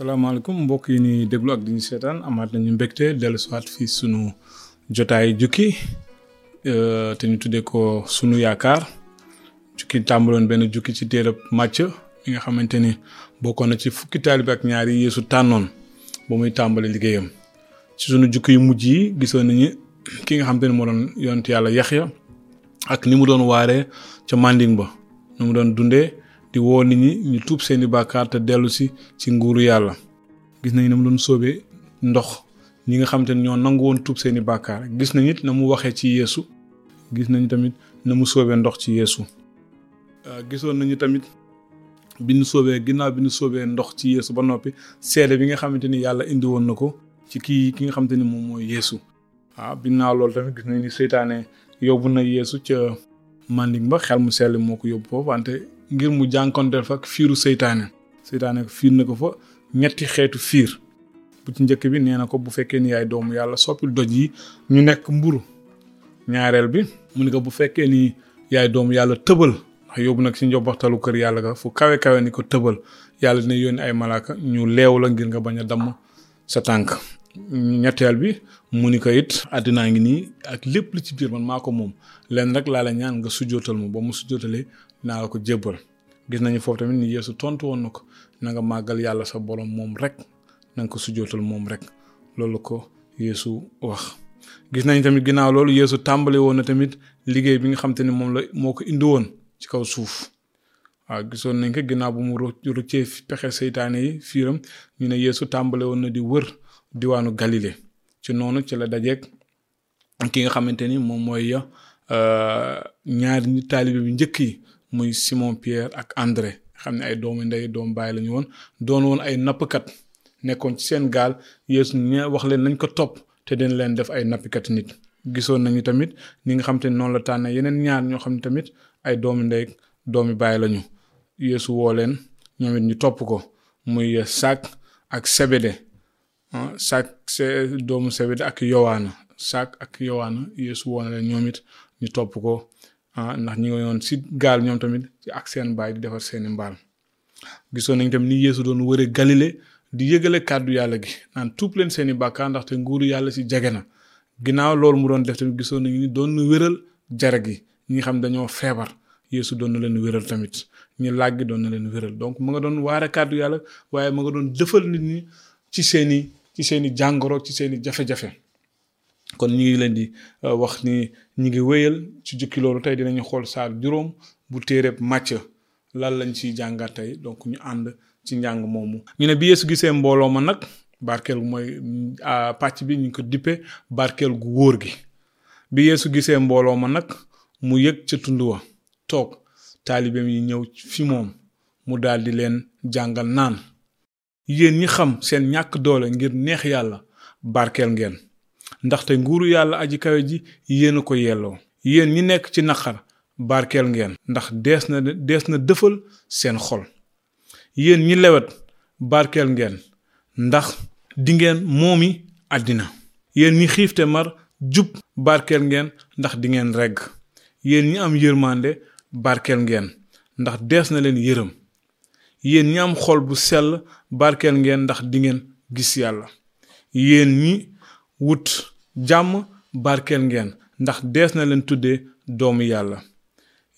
salaamaaleykum mbokk yi ñuy déglu ak di ñu seetaan amaat nañu mbégte dellu siwaat fii sunu jotaay jukki euh, te ñu tuddee ko sunu yaakaar jukki tàmbaloon benn jukki ci téerab màcc mi nga xamante ni bokkoon na ci fukki taalibe ak ñaari yi Yeesu tànnoon ba muy tàmbali liggéeyam ci sunu jukki yu mujj yi gisoon nañu ki nga xamante ni moo doon yonent yàlla Yaxya ak ni mu doon waaree ca Manding ba ni mu doon dundee di woo nit ñi ñu tuub seeni bàkkaar te dellu si ci nguuru yàlla gis nañu ne mu doon soobee ndox ñi nga xam te ne ñoo nangu woon tuub seeni bàkkaar gis nañ it na mu waxee ci yéesu gis nañu tamit na mu soobee ndox ci yéesu euh, gisoon nañu tamit bi ñu soobee ginnaaw bi ñu soobee ndox ci yéesu ba noppi seede bi nga xamante ni yàlla indi woon na ko ci kii ki nga xamante ni moom mooy yéesu ah ginnaaw loolu tamit gis nañ ni seytaane yóbbu na yeesu ca manding ba xel mu sell moo ko yóbbu foofu wante ngir mu jànkonteel fa ak fiiru seytaane seytaane fiir na ko fa ñetti xeetu fiir bu ci njëkk bi nee na ko bu fekkee ni yaay doomu yàlla soppil doj yi ñu nekk mburu ñaareel bi mu ni ko bu fekkee ni yaay doomu yàlla tëbal ndax yóbbu nag si njobbaxtalu kër yàlla ga fu kawe kawe ni ko tëbal yàlla dina yónni ay malaaka ñu leew la ngir nga bañ a damm sa tànk ñetteel bi mu ni ko it àddinaa ngi nii ak lépp li ci biir man maa ko moom leen rek laa la ñaan nga sujjootal ma ba mu sujjootalee naa la ko jébbal gis nañu foofu tamit ni Yeesu tontu woon na ko na nga màggal yàlla sa borom moom rek na nga ko sujjootal moom rek loolu ko Yeesu wax gis nañ tamit ginnaaw loolu Yeesu tàmbali woon na tamit liggéey bi nga xam te ne moom la moo ko indi woon ci kaw suuf waaw gisoon nañ ko ginnaaw bu mu rëccee pexe seytaane yi fiiram ñu ne yéesu tàmbale woon na di wër diwaanu Galilée ci noonu ci la dajeeg ki nga xamante ni moom mooy euh, ñaari ñi taalibe bi njëkk yi muy Simon Pierre ak André xam ne ay doomu ndey doom bàyyi lañu woon doon woon ay nappkat nekkoon ci seen gaal Yeesu ñe wax leen nañ ko topp te dina leen def ay nappikat nit gisoon nañu tamit ni nga xam te noonu la tànn yeneen ñaar ñoo xam ne tamit ay doomi ndey doomi baay lañu yéesu woo leen ñoom it ñu topp ko muy Saak ak Sebede ah, Saak doomu Sebede ak Yowaana Saak ak Yowaana Yeesu woo na leen ñoom it ñu topp ko ah, ndax ñi nga yoon si gaal ñoom tamit ak seen baay di defar seeni mbaal gisoon nañ tam ni Yeesu doon wëre Galile di yëgale kàddu yàlla gi naan tuub leen seeni bàkkaar ndaxte nguuru yàlla si jege na ginnaaw loolu mu doon def tamit gisoon nañu ni doon na wéral jarag yi ñi xam dañoo feebar Yeesu doon na leen wéral tamit ñu làgg doon na leen wéral donc mu nga doon waare kàddu yàlla waaye mu nga doon dëfal nit ñi ci seeni ci seeni jàngoro ci seeni jafe-jafe kon ñu ngi leen di euh, wax ni ñu ngi wéyal ci jukki loolu tey dinañu xool saar juróom bu téereb màcc lan lañ ciy jàngat tey donc ñu ànd ci njàng moomu. ñu ne bi Yeesu gisee mbooloo ma nag barkeel gu mooy euh, pàcc bi ñu ko dippe barkeel gu wóor gi bi Yeesu gisee mbooloo ma nag mu yëg ca tund wa toog taalibeem yi ñëw fi moom mu daldi leen jàngal naan. yéen ñi xam seen ñàkk doole ngir neex yàlla barkeel ngeen ndaxte nguuru yàlla aji kawe ji yéen a ko yelloo yéen ñi nekk ci naqar barkeel ngeen ndax dees na dees na dëfal seen xol yéen ñi lewet barkeel ngeen ndax dingeen moomi àddina yéen ñi xiif te mar jub barkeel ngeen ndax dingeen regg yéen ñi am yërmande barkeel ngeen ndax dees na leen yërëm yéen ñi am xol bu sell barkeel ngeen ndax dingeen gis yàlla yéen ñi wut jàmm barkeel ngeen ndax dees na leen tudde doomu yàlla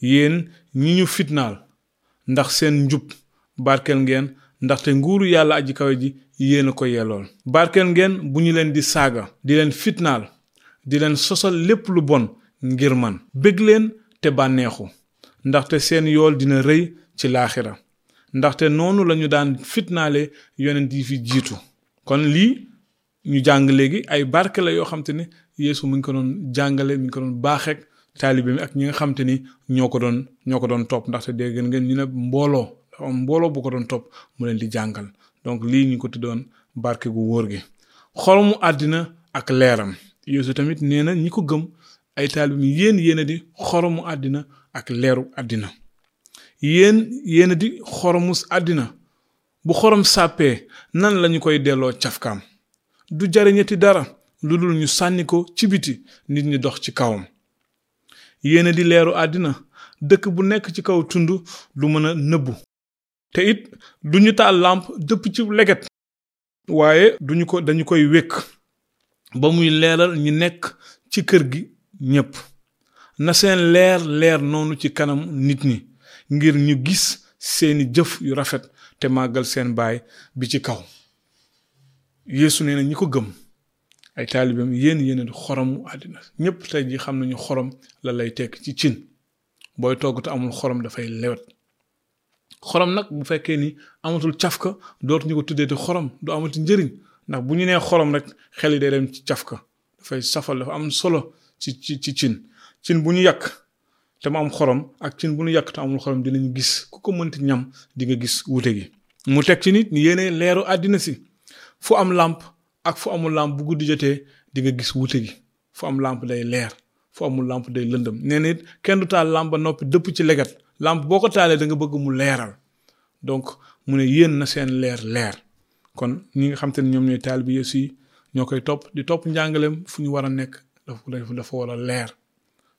yéen ñi ñu fitnaal ndax seen njub barkeel ngeen ndaxte nguuru yàlla aji kawe ji yéen a ko yellool barkeel ngeen bu ñu leen di saaga di leen fitnaal di leen sosal lépp lu bon ngir man bég leen te bànneexu ndaxte seen yool dina rëy ci laaxira ndaxte noonu lañu daan fitnaale yonent yi fi jiitu kon lii ñu jàng léegi ay barke la yoo xam te ne Yeesu mu ngi ko doon jàngale mi ngi ko doon baaxeek taalibe mi ak ñi nga xam te ni ñoo ko doon ñoo ko doon topp ndaxte dégg ngeen ñu ne mbooloo dafa am mbooloo bu ko doon topp mu leen di jàngal donc lii ñu ko tuddoon barke gu wóor gi xoromu àddina ak leeram Yeesu tamit nee na ñi ko gëm ay taalibeem yéen yéen a di xoromu àddina ak leeru àddina yéen yéen a di xoromus àddina bu xorom sàppee nan lañu koy delloo cafkaam du jariñati dara lu dul ñu sànni ko ci biti nit ñi dox ci kawam yéene di leeru àddina dëkk bu nekk ci kaw tund du mën a nëbbu te it du ñu taal làmp dëpp ci leget waaye duñu ko dañu koy wékk ba muy leeral ñi nekk ci kër gi ñépp na seen leer leer noonu ci kanam nit ñi ngir ñu gis seeni jëf yu rafet te màggal seen baay bi ci kaw yéesu nee na ñi ko gëm ay taalibeem yéen yéen di xoromu àddina ñépp tey ji xam nañu xorom la lay tekk ci cin booy togg te amul xorom dafay lewet xorom nag bu fekkee ni amatul cafka dootuñu ko tuddee di xorom du amati njëriñ ndax bu ñu nee xorom rek xel yi day dem ci cafka dafay safal dafa am solo ci ci ci cin cin bu ñu yàq te mu am xorom ak cin bu ñu yàq te amul xorom dinañu gis ku ko mënti ñam di nga gis wuute gi mu teg ci nit yéene leeru àddina si fu am làmp ak fu amul làmp bu guddi jotee di nga gis wuute gi fu am làmp day leer fu amul làmp day lëndëm nee na kenn du taal làmp ba noppi dëpp ci leget làmp boo ko taalee da nga bëgg mu leeral donc mu ne yéen na seen leer leer kon ñi nga xam te ne ñoom ñooy taalibe Yeesu yi ñoo koy topp di topp njàngaleem fu ñu war a nekk dafa dafa war a leer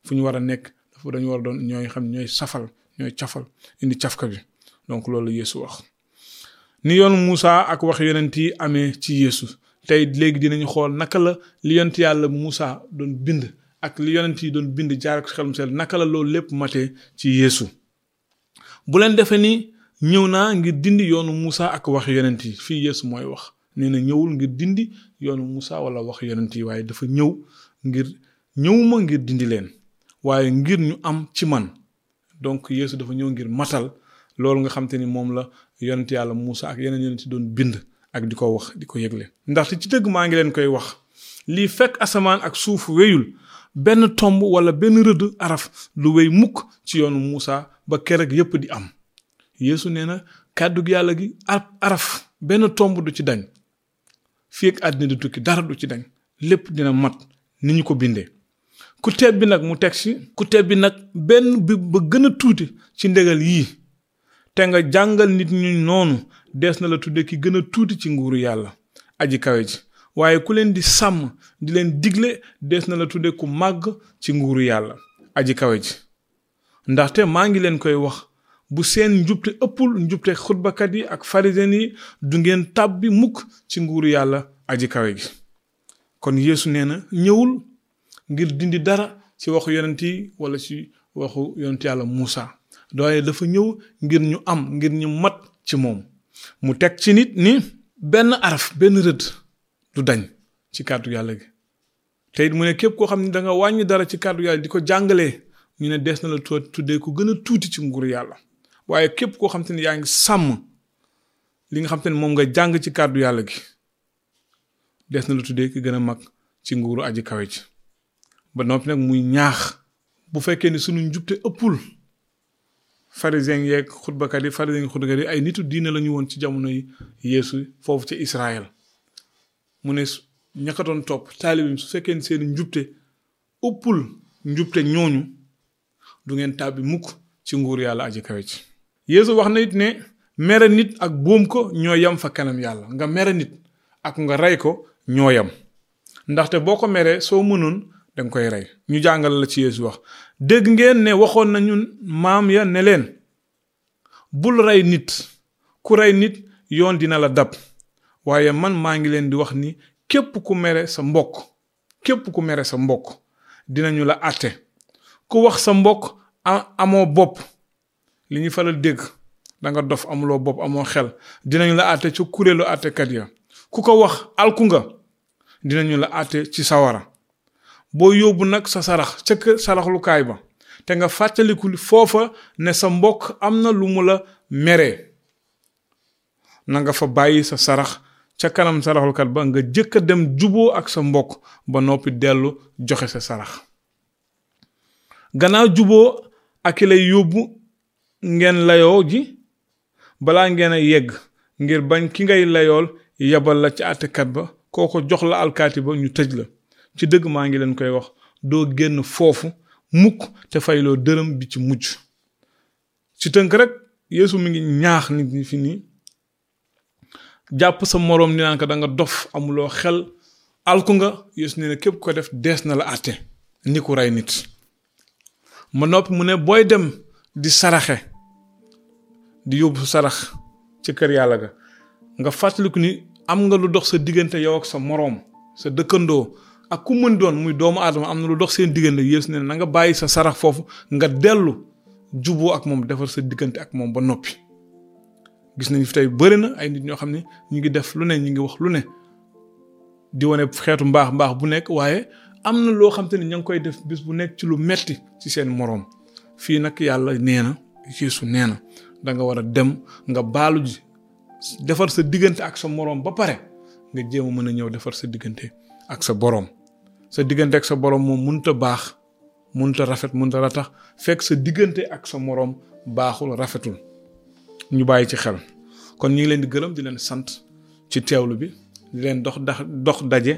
fu ñu war a nekk dafa dañu war a doon ñooy xam ñooy safal ñooy cafal indi cafka bi donc loolu la Yeesu wax ni yoonu Moussa ak wax yonent yi amee ci Yeesu tey léegi dinañu xool naka la li yonent yàlla Moussa doon bind ak li yonent yi doon bind jaar ak xelum sel naka la loolu lépp matee ci Yeesu bu leen defee ni ñëw naa ngir dindi yoonu Moussa ak wax yonent yi fii Yeesu mooy wax nee na ñëwul ngir dindi yoonu Moussa wala wax yonent yi waaye dafa ñëw ngir ñëwuma ngir dindi leen waaye ngir ñu am ci man donc Yeesu dafa ñëw ngir matal loolu nga xam te ni moom la yonent yàlla Muusa ak yeneen yonent doon bind ak di ko wax di ko yëgle ndaxte ci dëgg maa ngi leen koy wax lii fekk asamaan ak suuf wéyul benn tomb wala benn rëdd araf lu wéy mukk ci yoonu Muusa ba keroog yépp di am Yeesu nee na kàddu yàlla gi araf benn tomb du ci dañ fii ak àddina di tukki dara du ci dañ lépp dina mat ni ñu ko bindee ku teeb bi nag mu teg si ku teeb bi nag benn bi ba gën a tuuti ci ndegal yii te nga jàngal nit ñu noonu dees na la tudde ki gën a tuuti ci nguuru yàlla aji kawe ji waaye ku leen di sàmm di leen digle dees na la tudde ku màgg ci nguuru yàlla aji kawe ji ndaxte maa ngi leen koy wax bu seen njubte ëppul njubte xutbakat yi ak farisen yi du ngeen tàbbi mukk ci nguuru yàlla aji kawe gi kon yéesu nee na ñëwul ngir dindi dara ci waxu yonent yi wala ci waxu yonent yàlla Muusa doole dafa ñëw ngir ñu am ngir ñu mat ci moom mu teg ci nit ni benn araf benn rëdd du dañ ci kàddu yàlla gi te it mu ne képp koo xam ne da nga wàññi dara ci kàddu yàlla di ko jàngalee ñu ne des na la tuddee ku gën a tuuti ci nguur yàlla waaye képp koo xam te ne yaa ngi sàmm li nga xam te ne moom nga jàng ci kàddu yàlla gi des na la tuddee ki gën a mag ci nguuru aji kawe ci ba noppi nag muy ñaax bu fekkee ni sunu njubte ëppul pharisien yeeg xutbakat yi pharisien yeeg xutbakat yi ay nitu diine la ñu woon ci jamono yi yeesu foofu ci Israël mu ne ña ko doon topp taalibeem su fekkee seen njubte ëppul njubte ñooñu du ngeen tàbbi mukk ci nguur yàlla aji kawe ci Yeesu wax na it ne mere nit ak boom ko ñoo yam fa kanam yàlla nga mere nit ak nga rey ko ñoo yam ndaxte boo ko meree soo mënoon danga koy rey ñu jàngal la ci Yeesu wax dégg ngeen ne waxoon na ñun maam ya ne leen bul rey nit ku rey nit yoon dina la dab waaye man maa ngi leen di wax ni képp ku mere sa mbokk képp ku mere sa mbokk dinañu la àtte ku wax sa mbokk amoo bopp li ñu faral dégg da nga dof amuloo bopp amoo xel dinañu la àtte ci kuréelu àttekat ya ku ko wax alku nga dinañu la àtte ci sawara boo yóbbu nag sa sarax ca kër saraxlukaay ba te nga fàttaliku foofa ne sa mbokk am na lu mu la meree na nga fa bàyyi sa sarax ca kanam saraxlukat ba nga jëkk a dem juboo ak sa mbokk ba noppi dellu joxe sa sarax gannaaw juboo ak ki lay yóbbu ngeen layoo ji balaa ngeen a yegg ngir bañ ki ngay layool yebal la ci àttekat ba koo ko jox la alkaati ba ñu tëj la ci dëgg maa ngi leen koy wax doo génn foofu mukk te fayloo dërëm bi ci mujj ci tënk rek yéesu mi ngi ñaax nit ñi fi nii jàpp sa moroom ni naan ko da dof amuloo xel alku nga Yeesu nee na képp ko def dees na la àtte ni ku rey nit ma noppi mu ne booy dem di saraxe di yóbbu sarax ci kër yàlla ga nga fàttaliku ni am nga lu dox sa diggante yow ak sa moroom sa dëkkandoo ak ku mën doon muy doomu aadama am na lu dox seen diggante Yeesu ne na nga bàyyi sa sarax foofu nga dellu juboo ak moom defar sa diggante ak moom ba noppi gis nañu fi tey bëri na ay nit ñoo xam ne ñu ngi def lu ne ñu ngi wax lu ne di wane xeetu mbaax mbaax bu nekk waaye am na loo xam te ne ña ngi koy def bis bu nekk ci lu metti ci seen moroom fii nag yàlla nee na Yeesu nee na da nga war a dem nga baalu ji defar sa diggante ak sa moroom ba pare nga jéem a mën a ñëw defar sa diggante ak sa boroom sa diggante ak sa boroom moom mënut a baax munta rafet munta ratax fekk sa diggante ak sa moroom baaxul rafetul ñu bàyyi ci xel kon ñu ngi leen di gërëm di leen sant ci teewlu bi di leen dox dax dox daje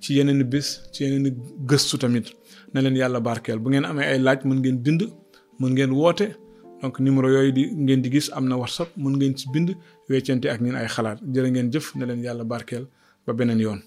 ci yeneen bés ci yeneen gëstu tamit na leen yàlla barkeel bu ngeen amee ay laaj mën ngeen bind mën ngeen woote donc numéro yooyu di ngeen di gis am na whatsapp mën ngeen ci bind weccante ak ñun ay xalaat jërë ngeen jëf na leen yàlla barkeel ba beneen yoon